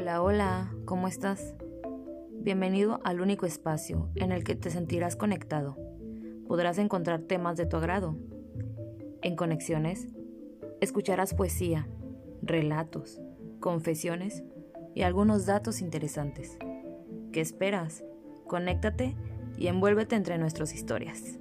Hola, hola, ¿cómo estás? Bienvenido al único espacio en el que te sentirás conectado. Podrás encontrar temas de tu agrado. En Conexiones, escucharás poesía, relatos, confesiones y algunos datos interesantes. ¿Qué esperas? Conéctate y envuélvete entre nuestras historias.